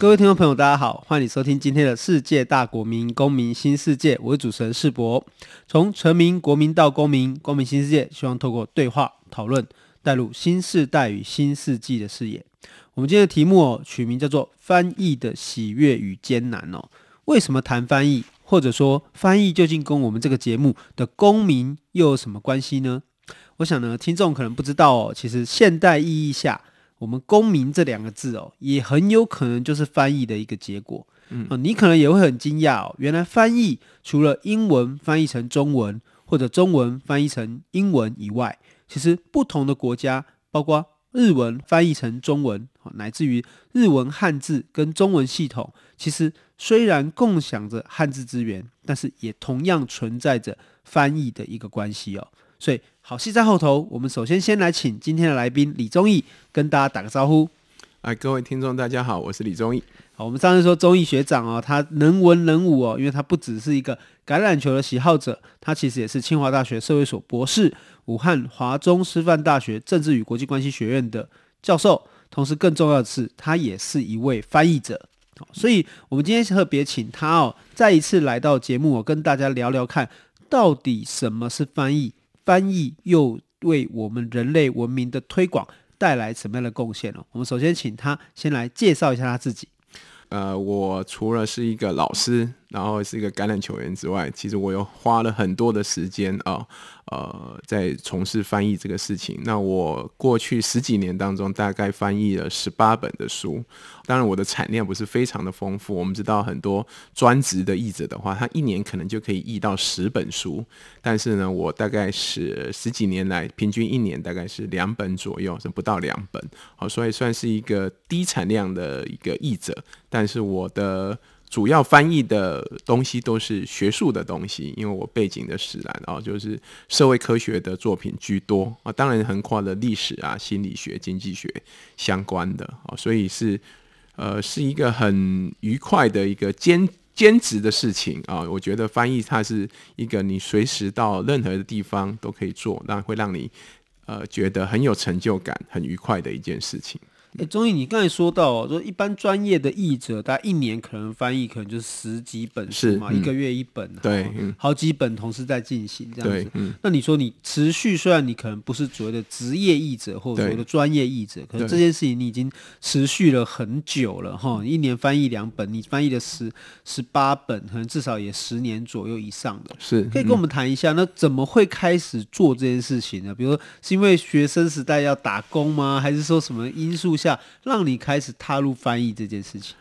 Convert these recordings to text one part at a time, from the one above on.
各位听众朋友，大家好，欢迎收听今天的世界大国民公民新世界。我是主持人世博。从臣民、国民到公民，公民新世界，希望透过对话讨论，带入新世代与新世纪的视野。我们今天的题目哦，取名叫做“翻译的喜悦与艰难”哦。为什么谈翻译？或者说翻译究竟跟我们这个节目的公民又有什么关系呢？我想呢，听众可能不知道哦，其实现代意义下。我们“公民”这两个字哦，也很有可能就是翻译的一个结果。嗯，你可能也会很惊讶哦，原来翻译除了英文翻译成中文，或者中文翻译成英文以外，其实不同的国家，包括日文翻译成中文，乃至于日文汉字跟中文系统，其实虽然共享着汉字资源，但是也同样存在着翻译的一个关系哦。所以，好戏在后头。我们首先先来请今天的来宾李宗义跟大家打个招呼。哎，各位听众，大家好，我是李宗义。好，我们上次说宗义学长哦，他能文能武哦，因为他不只是一个橄榄球的喜好者，他其实也是清华大学社会所博士、武汉华中师范大学政治与国际关系学院的教授，同时更重要的是，他也是一位翻译者。所以，我们今天特别请他哦，再一次来到节目，我跟大家聊聊看，到底什么是翻译。翻译又为我们人类文明的推广带来什么样的贡献呢？我们首先请他先来介绍一下他自己。呃，我除了是一个老师，然后是一个橄榄球员之外，其实我又花了很多的时间啊。呃，在从事翻译这个事情，那我过去十几年当中，大概翻译了十八本的书。当然，我的产量不是非常的丰富。我们知道，很多专职的译者的话，他一年可能就可以译到十本书。但是呢，我大概是十几年来，平均一年大概是两本左右，是不到两本。好，所以算是一个低产量的一个译者。但是我的。主要翻译的东西都是学术的东西，因为我背景的使然啊，就是社会科学的作品居多啊，当然横跨了历史啊、心理学、经济学相关的啊，所以是呃是一个很愉快的一个兼兼职的事情啊。我觉得翻译它是一个你随时到任何的地方都可以做，那会让你呃觉得很有成就感、很愉快的一件事情。哎，钟毅，你刚才说到，说一般专业的译者，大概一年可能翻译可能就是十几本书嘛，嗯、一个月一本，对，好几本同时在进行这样子。嗯、那你说你持续，虽然你可能不是所谓的职业译者或者所谓的专业译者，可是这件事情你已经持续了很久了哈。一年翻译两本，你翻译了十十八本，可能至少也十年左右以上的。是，可以跟我们谈一下，那怎么会开始做这件事情呢？比如说是因为学生时代要打工吗？还是说什么因素下让你开始踏入翻译这件事情？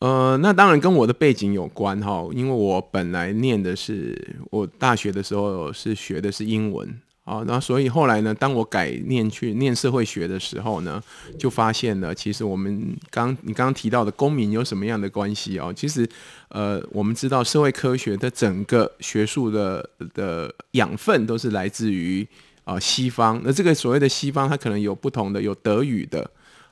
呃，那当然跟我的背景有关哈，因为我本来念的是我大学的时候是学的是英文啊，然后所以后来呢，当我改念去念社会学的时候呢，就发现了其实我们刚你刚刚提到的公民有什么样的关系哦？其实呃，我们知道社会科学的整个学术的的养分都是来自于啊西方，那这个所谓的西方，它可能有不同的，有德语的。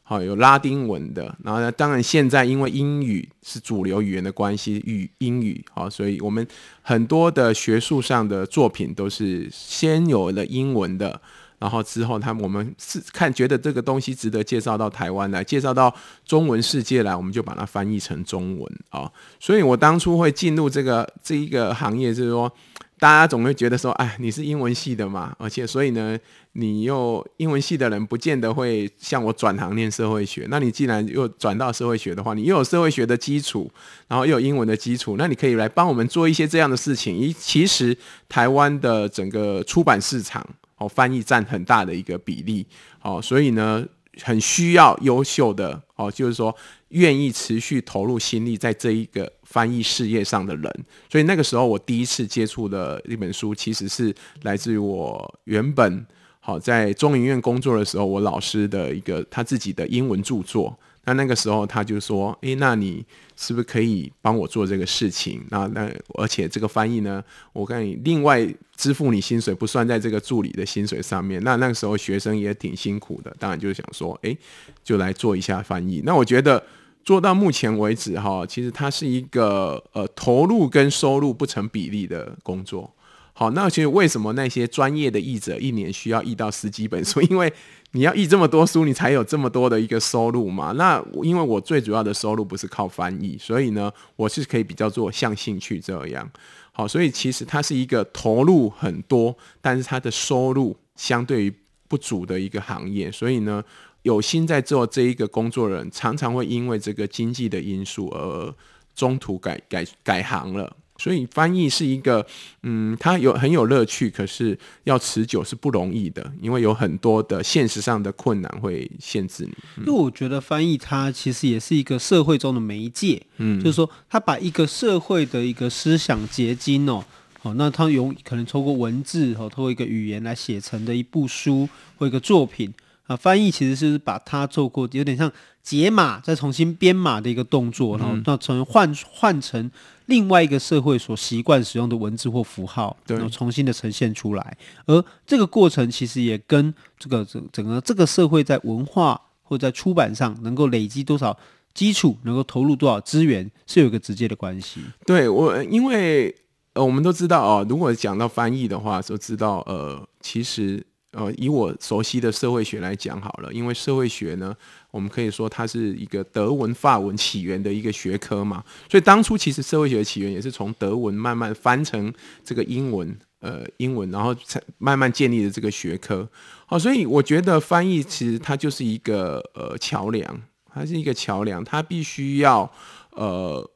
好，有拉丁文的，然后呢，当然现在因为英语是主流语言的关系，语英语好，所以我们很多的学术上的作品都是先有了英文的，然后之后他们我们是看觉得这个东西值得介绍到台湾来，介绍到中文世界来，我们就把它翻译成中文啊。所以我当初会进入这个这一个行业，就是说。大家总会觉得说，哎，你是英文系的嘛，而且所以呢，你又英文系的人不见得会像我转行念社会学。那你既然又转到社会学的话，你又有社会学的基础，然后又有英文的基础，那你可以来帮我们做一些这样的事情。一其实台湾的整个出版市场哦，翻译占很大的一个比例哦，所以呢，很需要优秀的哦，就是说愿意持续投入心力在这一个。翻译事业上的人，所以那个时候我第一次接触的一本书，其实是来自于我原本好在中影院工作的时候，我老师的一个他自己的英文著作。那那个时候他就说：“诶，那你是不是可以帮我做这个事情？那那而且这个翻译呢，我跟你另外支付你薪水，不算在这个助理的薪水上面。那那个时候学生也挺辛苦的，当然就是想说，诶，就来做一下翻译。那我觉得做到目前为止哈，其实它是一个呃投入跟收入不成比例的工作。好，那其实为什么那些专业的译者一年需要译到十几本书？因为你要译这么多书，你才有这么多的一个收入嘛。那因为我最主要的收入不是靠翻译，所以呢，我是可以比较做像兴趣这样。好，所以其实它是一个投入很多，但是它的收入相对于不足的一个行业。所以呢，有心在做这一个工作人，常常会因为这个经济的因素而中途改改改行了。所以翻译是一个，嗯，它有很有乐趣，可是要持久是不容易的，因为有很多的现实上的困难会限制你。因为我觉得翻译它其实也是一个社会中的媒介，嗯，就是说它把一个社会的一个思想结晶哦，哦，那它有可能透过文字哦，透过一个语言来写成的一部书或一个作品。啊，翻译其实是把它做过，有点像解码再重新编码的一个动作，然后那从换换成另外一个社会所习惯使用的文字或符号，然后重新的呈现出来。而这个过程其实也跟这个整整个这个社会在文化或在出版上能够累积多少基础，能够投入多少资源，是有一个直接的关系。对我，因为呃，我们都知道哦，如果讲到翻译的话，都知道呃，其实。呃，以我熟悉的社会学来讲好了，因为社会学呢，我们可以说它是一个德文、法文起源的一个学科嘛，所以当初其实社会学的起源也是从德文慢慢翻成这个英文，呃，英文，然后才慢慢建立的这个学科。好，所以我觉得翻译其实它就是一个呃桥梁，它是一个桥梁，它必须要呃。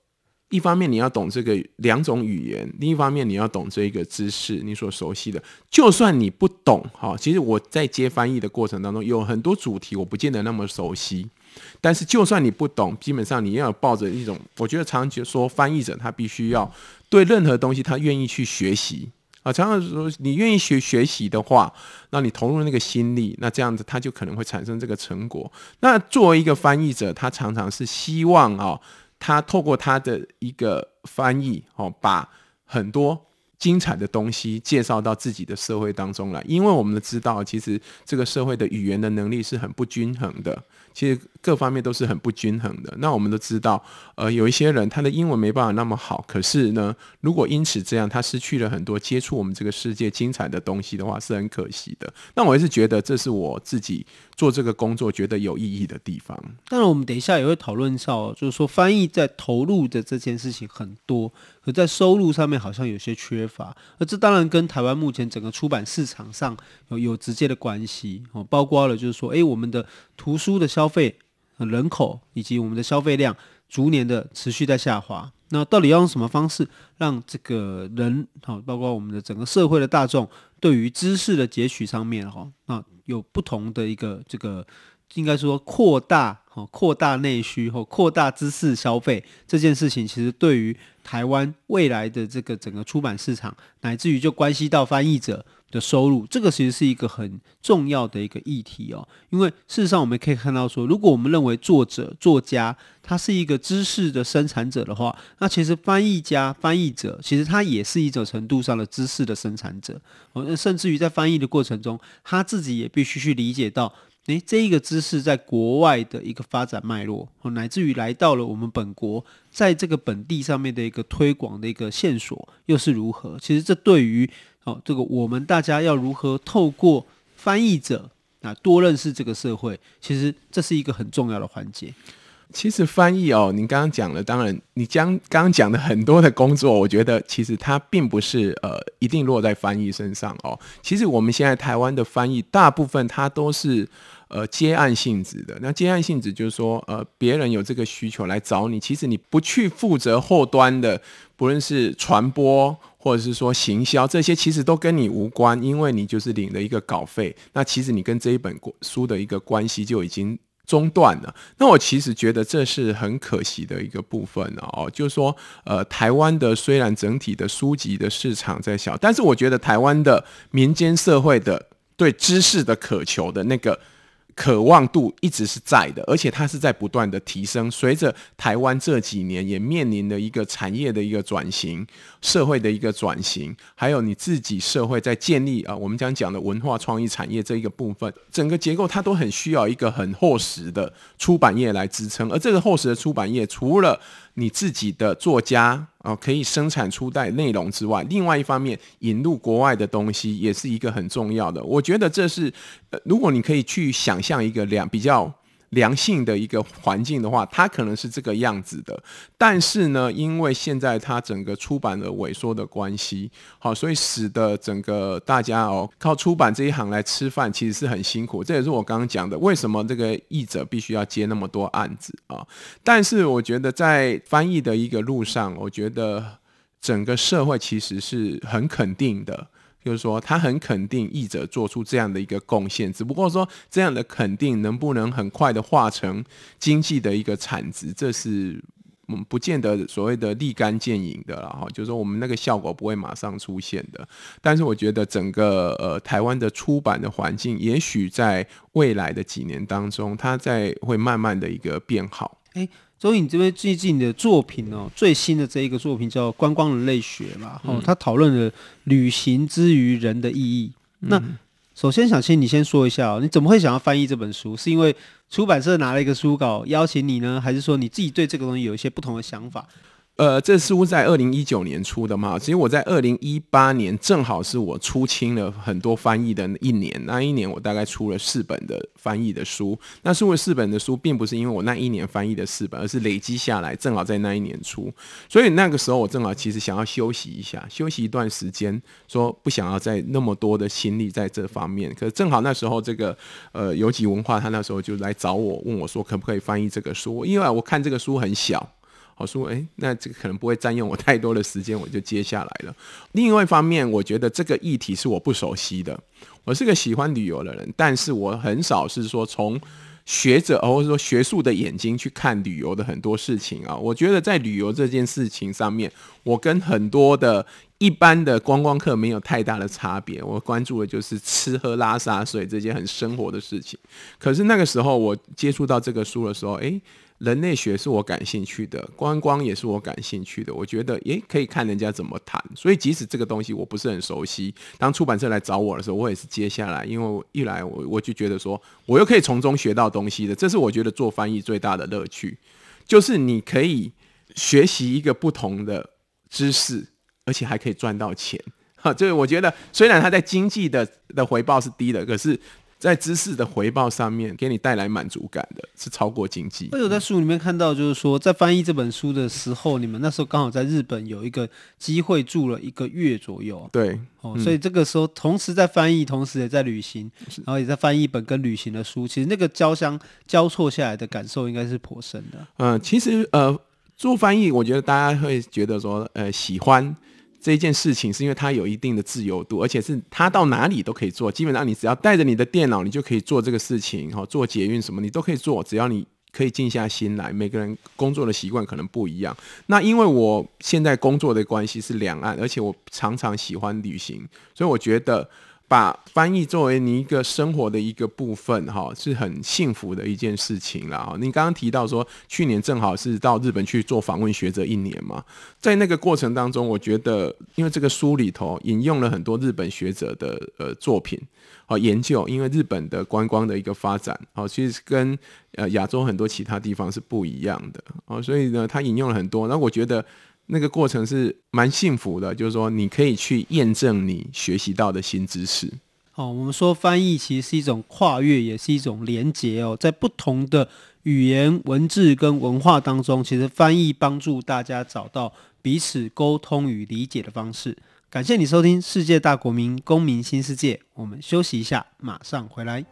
一方面你要懂这个两种语言，另一方面你要懂这一个知识，你所熟悉的。就算你不懂，哈，其实我在接翻译的过程当中，有很多主题我不见得那么熟悉。但是就算你不懂，基本上你要抱着一种，我觉得常常就说翻译者他必须要对任何东西他愿意去学习啊。常常说你愿意学学习的话，那你投入那个心力，那这样子他就可能会产生这个成果。那作为一个翻译者，他常常是希望啊。他透过他的一个翻译，哦，把很多精彩的东西介绍到自己的社会当中来，因为我们都知道，其实这个社会的语言的能力是很不均衡的。其实各方面都是很不均衡的。那我们都知道，呃，有一些人他的英文没办法那么好，可是呢，如果因此这样，他失去了很多接触我们这个世界精彩的东西的话，是很可惜的。那我还是觉得这是我自己做这个工作觉得有意义的地方。当然，我们等一下也会讨论到，就是说翻译在投入的这件事情很多，可在收入上面好像有些缺乏。而这当然跟台湾目前整个出版市场上有有直接的关系哦，包括了就是说，诶，我们的图书的销消费人口以及我们的消费量逐年的持续在下滑，那到底要用什么方式让这个人好，包括我们的整个社会的大众，对于知识的截取上面哈，那有不同的一个这个应该说扩大哈，扩大内需或扩大知识消费这件事情，其实对于台湾未来的这个整个出版市场，乃至于就关系到翻译者。的收入，这个其实是一个很重要的一个议题哦。因为事实上，我们可以看到说，如果我们认为作者、作家他是一个知识的生产者的话，那其实翻译家、翻译者其实他也是一种程度上的知识的生产者。哦，甚至于在翻译的过程中，他自己也必须去理解到，诶，这一个知识在国外的一个发展脉络，哦，乃至于来到了我们本国，在这个本地上面的一个推广的一个线索又是如何？其实这对于哦，这个我们大家要如何透过翻译者啊，多认识这个社会，其实这是一个很重要的环节。其实翻译哦，你刚刚讲了，当然你将刚刚讲的很多的工作，我觉得其实它并不是呃一定落在翻译身上哦。其实我们现在台湾的翻译，大部分它都是呃接案性质的。那接案性质就是说，呃，别人有这个需求来找你，其实你不去负责后端的，不论是传播。或者是说行销这些其实都跟你无关，因为你就是领了一个稿费，那其实你跟这一本书的一个关系就已经中断了。那我其实觉得这是很可惜的一个部分哦，就是说，呃，台湾的虽然整体的书籍的市场在小，但是我觉得台湾的民间社会的对知识的渴求的那个渴望度一直是在的，而且它是在不断的提升。随着台湾这几年也面临的一个产业的一个转型、社会的一个转型，还有你自己社会在建立啊，我们将讲的文化创意产业这一个部分，整个结构它都很需要一个很厚实的出版业来支撑。而这个厚实的出版业，除了你自己的作家啊可以生产出代内容之外，另外一方面引入国外的东西也是一个很重要的。我觉得这是，呃，如果你可以去想象一个两比较。良性的一个环境的话，它可能是这个样子的。但是呢，因为现在它整个出版的萎缩的关系，好，所以使得整个大家哦靠出版这一行来吃饭，其实是很辛苦。这也是我刚刚讲的，为什么这个译者必须要接那么多案子啊？但是我觉得在翻译的一个路上，我觉得整个社会其实是很肯定的。就是说，他很肯定译者做出这样的一个贡献，只不过说这样的肯定能不能很快的化成经济的一个产值，这是嗯不见得所谓的立竿见影的了哈。就是说，我们那个效果不会马上出现的。但是我觉得整个呃台湾的出版的环境，也许在未来的几年当中，它在会慢慢的一个变好。欸所以你这边最近的作品哦，最新的这一个作品叫《观光人类学》嘛，哦，他讨论了旅行之于人的意义。嗯、那首先想请你先说一下哦，你怎么会想要翻译这本书？是因为出版社拿了一个书稿邀请你呢，还是说你自己对这个东西有一些不同的想法？呃，这书在二零一九年出的嘛，其实我在二零一八年正好是我出清了很多翻译的一年，那一年我大概出了四本的翻译的书。那出了四本的书，并不是因为我那一年翻译的四本，而是累积下来，正好在那一年出。所以那个时候我正好其实想要休息一下，休息一段时间，说不想要再那么多的心力在这方面。可是正好那时候这个呃游击文化，他那时候就来找我，问我说可不可以翻译这个书，因为我看这个书很小。好说，哎，那这个可能不会占用我太多的时间，我就接下来了。另外一方面，我觉得这个议题是我不熟悉的。我是个喜欢旅游的人，但是我很少是说从学者或者说学术的眼睛去看旅游的很多事情啊。我觉得在旅游这件事情上面，我跟很多的一般的观光客没有太大的差别。我关注的就是吃喝拉撒睡这些很生活的事情。可是那个时候我接触到这个书的时候，哎。人类学是我感兴趣的，观光也是我感兴趣的。我觉得，诶，可以看人家怎么谈。所以，即使这个东西我不是很熟悉，当出版社来找我的时候，我也是接下来。因为一来，我我就觉得说，我又可以从中学到东西的。这是我觉得做翻译最大的乐趣，就是你可以学习一个不同的知识，而且还可以赚到钱。哈，就是我觉得，虽然它在经济的的回报是低的，可是。在知识的回报上面，给你带来满足感的是超过经济。我有在书里面看到，就是说在翻译这本书的时候，你们那时候刚好在日本有一个机会住了一个月左右。对，哦，所以这个时候同时在翻译，同时也在旅行，然后也在翻译一本跟旅行的书。其实那个交相交错下来的感受应该是颇深的。嗯，其实呃，做翻译，我觉得大家会觉得说，呃，喜欢。这一件事情是因为它有一定的自由度，而且是它到哪里都可以做。基本上你只要带着你的电脑，你就可以做这个事情。哈，做捷运什么你都可以做，只要你可以静下心来。每个人工作的习惯可能不一样。那因为我现在工作的关系是两岸，而且我常常喜欢旅行，所以我觉得。把翻译作为你一个生活的一个部分，哈，是很幸福的一件事情了。哈，你刚刚提到说，去年正好是到日本去做访问学者一年嘛，在那个过程当中，我觉得，因为这个书里头引用了很多日本学者的呃作品和研究，因为日本的观光的一个发展，好，其实跟呃亚洲很多其他地方是不一样的，哦，所以呢，他引用了很多，那我觉得。那个过程是蛮幸福的，就是说你可以去验证你学习到的新知识。哦，我们说翻译其实是一种跨越，也是一种连结哦，在不同的语言、文字跟文化当中，其实翻译帮助大家找到彼此沟通与理解的方式。感谢你收听《世界大国民公民新世界》，我们休息一下，马上回来。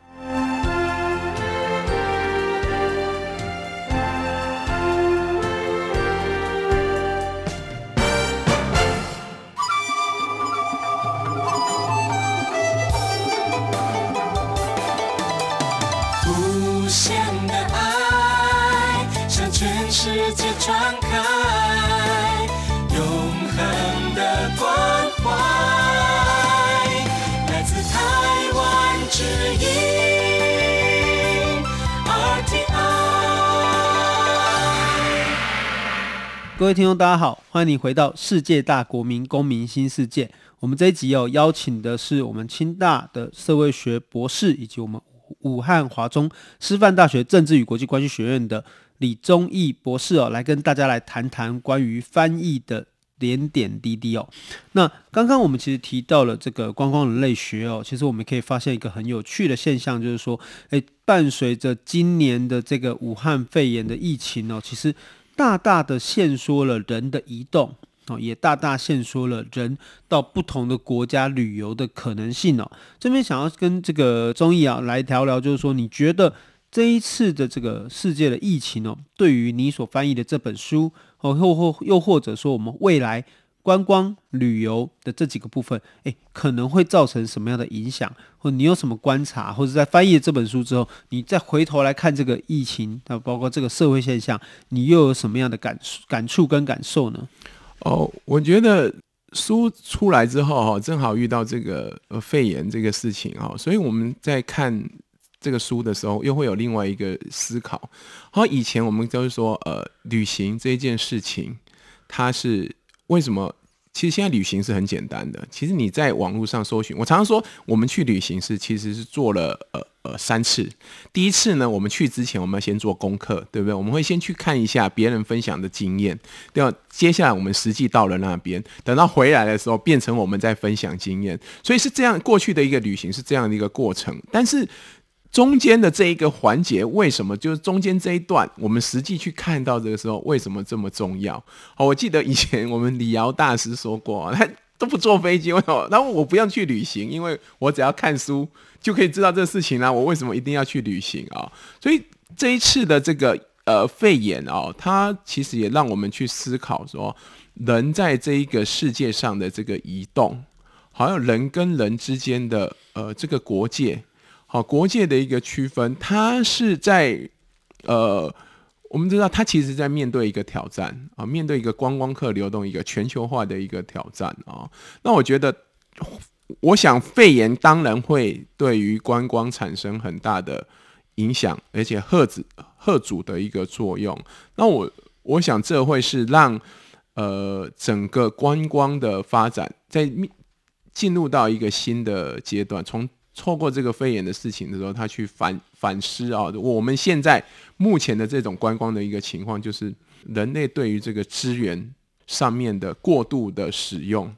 各位听众，大家好，欢迎你回到世界大国民公民新世界。我们这一集有邀请的是我们清大的社会学博士，以及我们武汉华中师范大学政治与国际关系学院的李宗义博士哦，来跟大家来谈谈关于翻译的点点滴滴哦。那刚刚我们其实提到了这个观光人类学哦，其实我们可以发现一个很有趣的现象，就是说，诶，伴随着今年的这个武汉肺炎的疫情哦，其实。大大的限缩了人的移动哦，也大大限缩了人到不同的国家旅游的可能性哦。这边想要跟这个综艺啊来聊聊，就是说，你觉得这一次的这个世界的疫情哦，对于你所翻译的这本书哦，又或又或者说我们未来。观光旅游的这几个部分，诶，可能会造成什么样的影响？或你有什么观察？或者在翻译这本书之后，你再回头来看这个疫情，那包括这个社会现象，你又有什么样的感感触跟感受呢？哦，我觉得书出来之后哈，正好遇到这个呃肺炎这个事情哈，所以我们在看这个书的时候，又会有另外一个思考。好，以前我们都是说呃，旅行这件事情，它是。为什么？其实现在旅行是很简单的。其实你在网络上搜寻，我常常说，我们去旅行是其实是做了呃呃三次。第一次呢，我们去之前我们要先做功课，对不对？我们会先去看一下别人分享的经验，对吧？接下来我们实际到了那边，等到回来的时候，变成我们在分享经验。所以是这样，过去的一个旅行是这样的一个过程，但是。中间的这一个环节，为什么就是中间这一段，我们实际去看到这个时候，为什么这么重要？好，我记得以前我们李瑶大师说过，他都不坐飞机，为什么？然后我不要去旅行，因为我只要看书就可以知道这个事情啦。我为什么一定要去旅行啊？所以这一次的这个呃肺炎哦，它其实也让我们去思考说，人在这一个世界上的这个移动，好像人跟人之间的呃这个国界。好，国界的一个区分，它是在呃，我们知道它其实在面对一个挑战啊，面对一个观光客流动一个全球化的一个挑战啊。那我觉得，我想肺炎当然会对于观光产生很大的影响，而且贺子贺主的一个作用。那我我想这会是让呃整个观光的发展在进入到一个新的阶段，从。透过这个肺炎的事情的时候，他去反反思啊，我们现在目前的这种观光的一个情况，就是人类对于这个资源上面的过度的使用、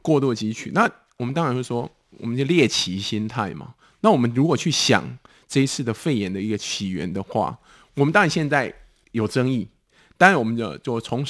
过度汲取。那我们当然会说，我们就猎奇心态嘛。那我们如果去想这一次的肺炎的一个起源的话，我们当然现在有争议，当然我们就就从。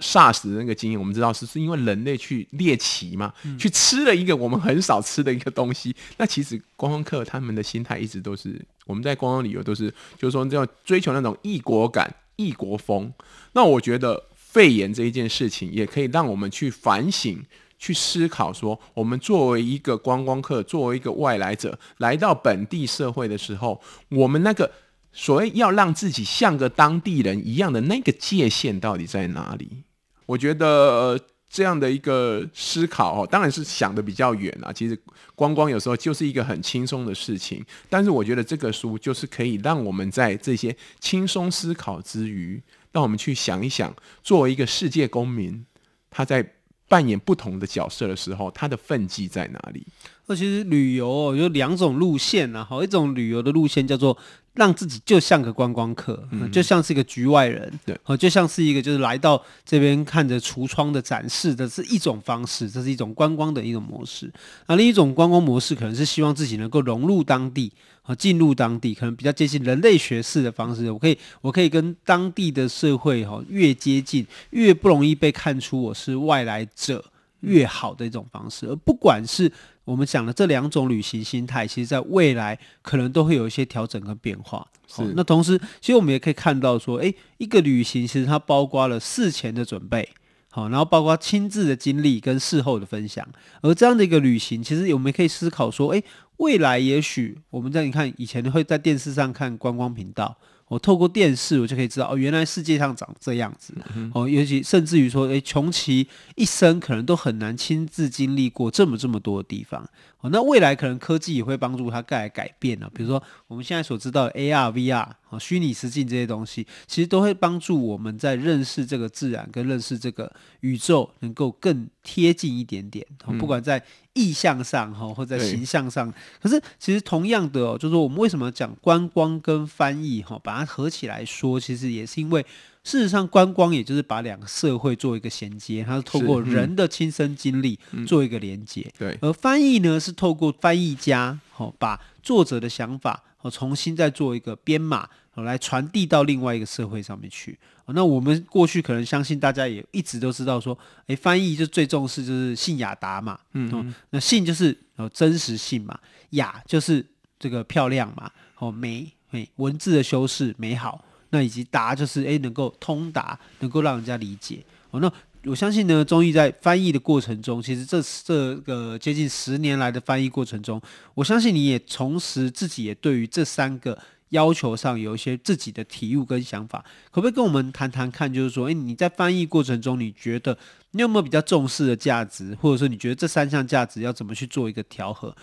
SARS 的那个经验，我们知道是是因为人类去猎奇嘛，嗯、去吃了一个我们很少吃的一个东西。那其实观光客他们的心态一直都是，我们在观光旅游都是，就是说要追求那种异国感、异国风。那我觉得肺炎这一件事情，也可以让我们去反省、去思考，说我们作为一个观光客，作为一个外来者来到本地社会的时候，我们那个。所谓要让自己像个当地人一样的那个界限到底在哪里？我觉得这样的一个思考哦，当然是想得比较远啊。其实观光有时候就是一个很轻松的事情，但是我觉得这个书就是可以让我们在这些轻松思考之余，让我们去想一想，作为一个世界公民，他在扮演不同的角色的时候，他的分际在哪里？那其实旅游，有两种路线啊，好，一种旅游的路线叫做。让自己就像个观光客，嗯、就像是一个局外人，对，就像是一个就是来到这边看着橱窗的展示的是一种方式，这是一种观光的一种模式。那另一种观光模式可能是希望自己能够融入当地，和进入当地，可能比较接近人类学式的方式。我可以，我可以跟当地的社会哈越接近，越不容易被看出我是外来者越好的一种方式。而不管是我们讲的这两种旅行心态，其实在未来可能都会有一些调整跟变化。是，那同时，其实我们也可以看到说，诶，一个旅行其实它包括了事前的准备，好，然后包括亲自的经历跟事后的分享。而这样的一个旅行，其实我们可以思考说，诶，未来也许我们在你看以前会在电视上看观光频道。我透过电视，我就可以知道哦，原来世界上长这样子。嗯、哦，尤其甚至于说，诶，穷奇一生可能都很难亲自经历过这么这么多的地方。哦，那未来可能科技也会帮助他带来改变呢。比如说，我们现在所知道的 AR、VR，啊、虚拟实境这些东西，其实都会帮助我们在认识这个自然跟认识这个宇宙能够更贴近一点点。不管在意象上哈，或在形象上，可是其实同样的哦，就是说我们为什么讲观光跟翻译哈，把它合起来说，其实也是因为。事实上，观光也就是把两个社会做一个衔接，它是透过人的亲身经历做一个连接。嗯嗯。对，而翻译呢，是透过翻译家，哦，把作者的想法，哦，重新再做一个编码，哦，来传递到另外一个社会上面去。哦，那我们过去可能相信大家也一直都知道说，诶，翻译就最重视就是信雅达嘛，嗯，嗯，那信就是哦真实性嘛，雅就是这个漂亮嘛，哦美美文字的修饰美好。那以及达就是诶，能够通达，能够让人家理解哦。那我相信呢，宗毅在翻译的过程中，其实这这个接近十年来的翻译过程中，我相信你也同时自己也对于这三个要求上有一些自己的体悟跟想法，可不可以跟我们谈谈看？就是说，诶，你在翻译过程中，你觉得你有没有比较重视的价值，或者说你觉得这三项价值要怎么去做一个调和？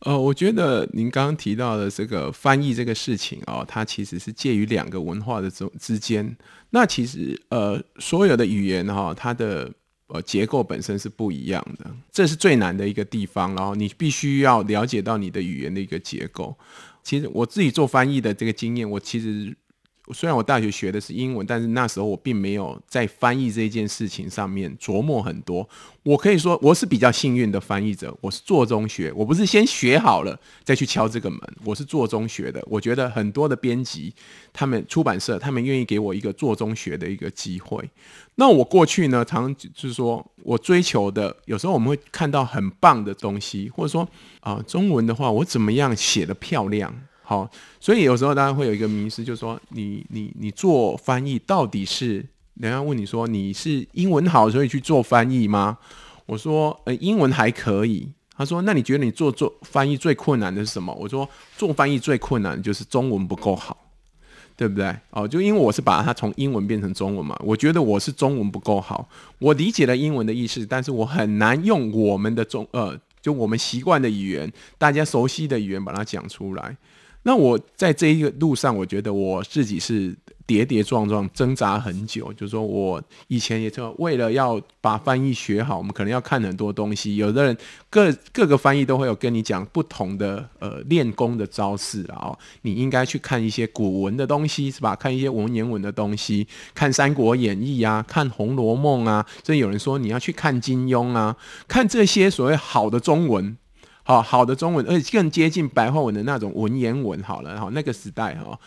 呃，我觉得您刚刚提到的这个翻译这个事情哦，它其实是介于两个文化的中之间。那其实呃，所有的语言哈、它的呃结构本身是不一样的，这是最难的一个地方。然后你必须要了解到你的语言的一个结构。其实我自己做翻译的这个经验，我其实。虽然我大学学的是英文，但是那时候我并没有在翻译这件事情上面琢磨很多。我可以说我是比较幸运的翻译者，我是做中学，我不是先学好了再去敲这个门，我是做中学的。我觉得很多的编辑、他们出版社、他们愿意给我一个做中学的一个机会。那我过去呢，常常就是说我追求的，有时候我们会看到很棒的东西，或者说啊、中文的话，我怎么样写得漂亮？好，所以有时候大家会有一个迷思，就是说你你你做翻译到底是人家问你说你是英文好所以去做翻译吗？我说呃英文还可以。他说那你觉得你做做翻译最困难的是什么？我说做翻译最困难就是中文不够好，对不对？哦，就因为我是把它从英文变成中文嘛，我觉得我是中文不够好，我理解了英文的意思，但是我很难用我们的中呃就我们习惯的语言，大家熟悉的语言把它讲出来。那我在这一个路上，我觉得我自己是跌跌撞撞挣扎很久。就是说我以前也是为了要把翻译学好，我们可能要看很多东西。有的人各各个翻译都会有跟你讲不同的呃练功的招式啊，哦，你应该去看一些古文的东西是吧？看一些文言文的东西，看《三国演义》啊，看《红楼梦》啊，甚至有人说你要去看金庸啊，看这些所谓好的中文。哦好的中文，而且更接近白话文的那种文言文。好了，好那个时代哈，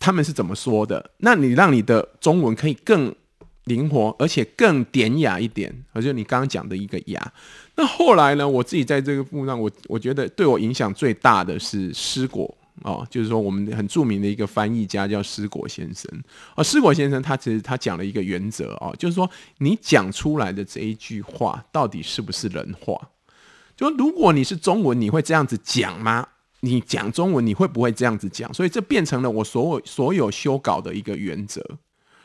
他们是怎么说的？那你让你的中文可以更灵活，而且更典雅一点，而且你刚刚讲的一个雅。那后来呢？我自己在这个路上，我我觉得对我影响最大的是施果哦，就是说我们很著名的一个翻译家叫施果先生。哦，施果先生他其实他讲了一个原则哦，就是说你讲出来的这一句话到底是不是人话？就如果你是中文，你会这样子讲吗？你讲中文，你会不会这样子讲？所以这变成了我所有所有修稿的一个原则。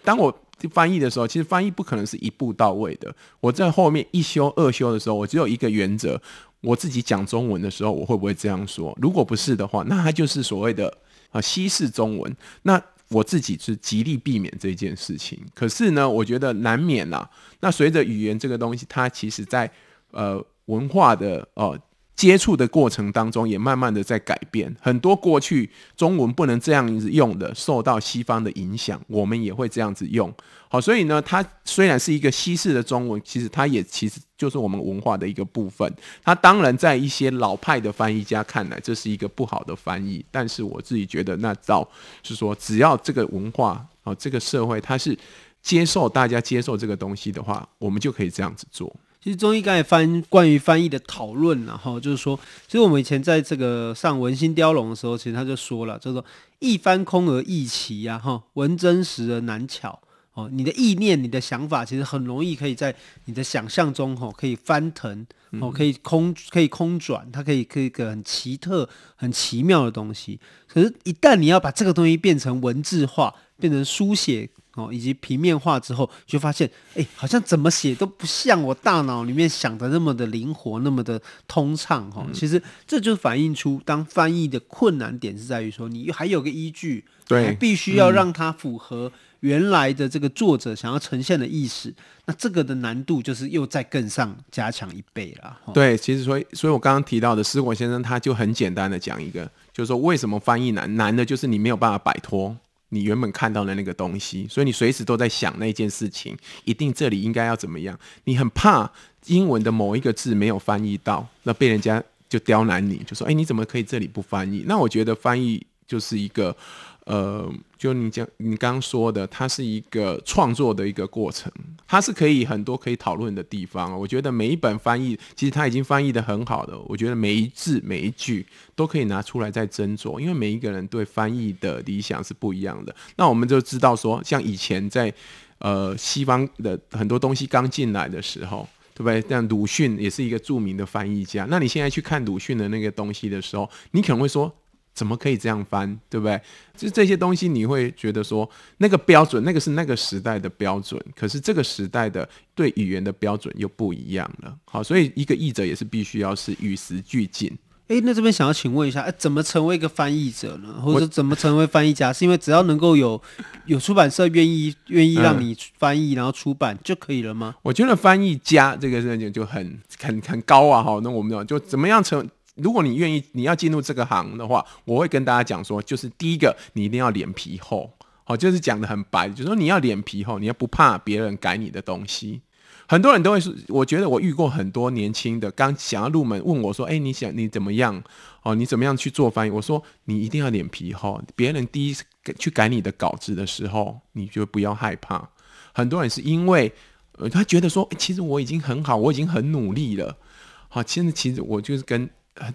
当我翻译的时候，其实翻译不可能是一步到位的。我在后面一修二修的时候，我只有一个原则：我自己讲中文的时候，我会不会这样说？如果不是的话，那它就是所谓的啊西式中文。那我自己是极力避免这件事情。可是呢，我觉得难免啦。那随着语言这个东西，它其实在呃。文化的呃接触的过程当中，也慢慢的在改变。很多过去中文不能这样子用的，受到西方的影响，我们也会这样子用。好，所以呢，它虽然是一个西式的中文，其实它也其实就是我们文化的一个部分。它当然在一些老派的翻译家看来，这是一个不好的翻译。但是我自己觉得，那照是说，只要这个文化啊，这个社会它是接受大家接受这个东西的话，我们就可以这样子做。其实中医刚才翻关于翻译的讨论，然后就是说，其实我们以前在这个上文心雕龙的时候，其实他就说了，就是说一翻空而易奇呀，哈，文真实而难巧哦。你的意念、你的想法，其实很容易可以在你的想象中，哈，可以翻腾，哦，可以空，可以空转，它可以可以一个很奇特、很奇妙的东西。可是，一旦你要把这个东西变成文字化，变成书写。哦，以及平面化之后，就发现，哎，好像怎么写都不像我大脑里面想的那么的灵活，那么的通畅。哈、哦，其实这就反映出，当翻译的困难点是在于说，你还有个依据，对，必须要让它符合原来的这个作者想要呈现的意思。嗯、那这个的难度就是又再更上加强一倍了。对，其实所以，所以我刚刚提到的施果先生，他就很简单的讲一个，就是说为什么翻译难？难的就是你没有办法摆脱你原本看到的那个东西，所以你随时都在想那件事情，一定这里应该要怎么样？你很怕英文的某一个字没有翻译到，那被人家就刁难你，就说：“哎，你怎么可以这里不翻译？”那我觉得翻译就是一个。呃，就你讲，你刚刚说的，它是一个创作的一个过程，它是可以很多可以讨论的地方。我觉得每一本翻译，其实它已经翻译得很好的，我觉得每一字每一句都可以拿出来再斟酌，因为每一个人对翻译的理想是不一样的。那我们就知道说，像以前在呃西方的很多东西刚进来的时候，对不对？像鲁迅也是一个著名的翻译家。那你现在去看鲁迅的那个东西的时候，你可能会说。怎么可以这样翻，对不对？就这些东西，你会觉得说那个标准，那个是那个时代的标准，可是这个时代的对语言的标准又不一样了。好，所以一个译者也是必须要是与时俱进。诶，那这边想要请问一下，诶，怎么成为一个翻译者呢？或者怎么成为翻译家？是因为只要能够有有出版社愿意愿意让你翻译，然后出版就可以了吗？我觉得翻译家这个事情就很很很高啊！哈，那我们就怎么样成？如果你愿意，你要进入这个行的话，我会跟大家讲说，就是第一个，你一定要脸皮厚，好，就是讲得很白，就是说你要脸皮厚，你要不怕别人改你的东西。很多人都会说，我觉得我遇过很多年轻的刚想要入门，问我说，哎，你想你怎么样？哦，你怎么样去做翻译？我说你一定要脸皮厚，别人第一次去改你的稿子的时候，你就不要害怕。很多人是因为呃，他觉得说，其实我已经很好，我已经很努力了。好，其实其实我就是跟。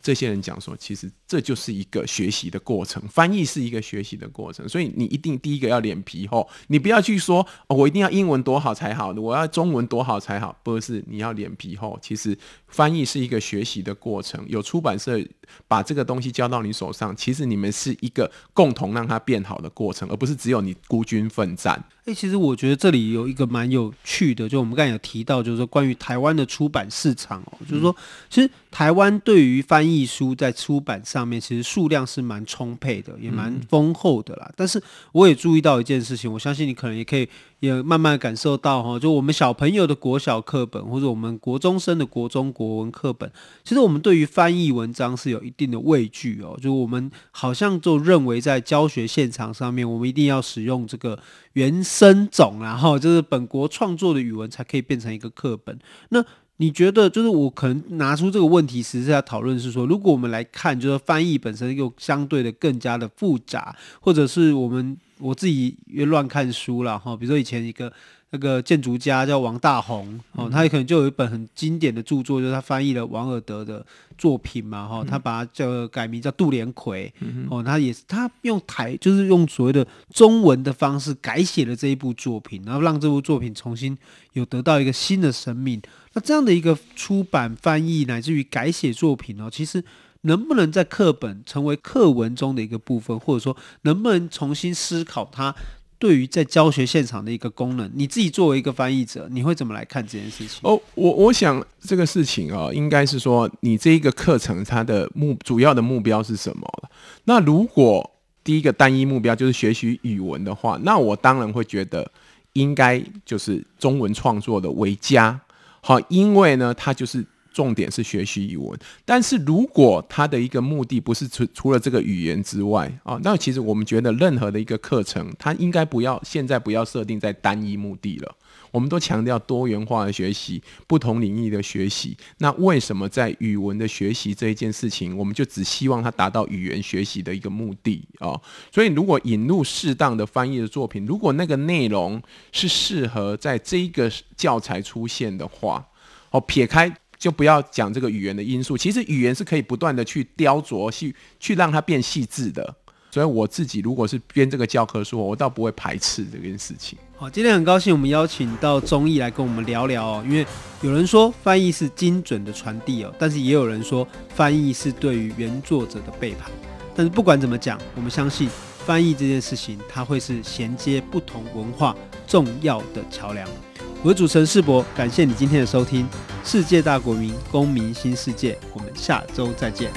这些人讲说，其实这就是一个学习的过程，翻译是一个学习的过程，所以你一定第一个要脸皮厚，你不要去说，哦，我一定要英文多好才好，我要中文多好才好，不是，你要脸皮厚。其实翻译是一个学习的过程，有出版社把这个东西交到你手上，其实你们是一个共同让它变好的过程，而不是只有你孤军奋战。诶，其实我觉得这里有一个蛮有趣的，就我们刚才有提到，就是说关于台湾的出版市场哦，就是说，其实台湾对于翻译书在出版上面，其实数量是蛮充沛的，也蛮丰厚的啦。但是我也注意到一件事情，我相信你可能也可以。也慢慢感受到哈，就我们小朋友的国小课本，或者我们国中生的国中国文课本，其实我们对于翻译文章是有一定的畏惧哦。就我们好像就认为在教学现场上面，我们一定要使用这个原生种，然后就是本国创作的语文才可以变成一个课本。那你觉得，就是我可能拿出这个问题，实际上讨论是说，如果我们来看，就是翻译本身又相对的更加的复杂，或者是我们。我自己也乱看书了哈，比如说以前一个那个建筑家叫王大閎哦，他也可能就有一本很经典的著作，就是他翻译了王尔德的作品嘛哈，他把它叫改名叫杜连奎哦，他也是他用台就是用所谓的中文的方式改写了这一部作品，然后让这部作品重新有得到一个新的生命。那这样的一个出版翻译乃至于改写作品哦，其实。能不能在课本成为课文中的一个部分，或者说能不能重新思考它对于在教学现场的一个功能？你自己作为一个翻译者，你会怎么来看这件事情？哦，我我想这个事情啊、应该是说你这一个课程它的目主要的目标是什么？那如果第一个单一目标就是学习语文的话，那我当然会觉得应该就是中文创作的为佳。好，因为呢，它就是。重点是学习语文，但是如果他的一个目的不是除除了这个语言之外啊，那其实我们觉得任何的一个课程，它应该不要现在不要设定在单一目的了。我们都强调多元化的学习，不同领域的学习。那为什么在语文的学习这一件事情，我们就只希望它达到语言学习的一个目的啊？所以如果引入适当的翻译的作品，如果那个内容是适合在这一个教材出现的话，哦，撇开。就不要讲这个语言的因素，其实语言是可以不断的去雕琢，去去让它变细致的。所以我自己如果是编这个教科书，我倒不会排斥这件事情。好，今天很高兴我们邀请到宗毅来跟我们聊聊哦，因为有人说翻译是精准的传递哦，但是也有人说翻译是对于原作者的背叛。但是不管怎么讲，我们相信翻译这件事情，它会是衔接不同文化重要的桥梁。我是主持人世博，感谢你今天的收听，《世界大国民公民新世界》，我们下周再见。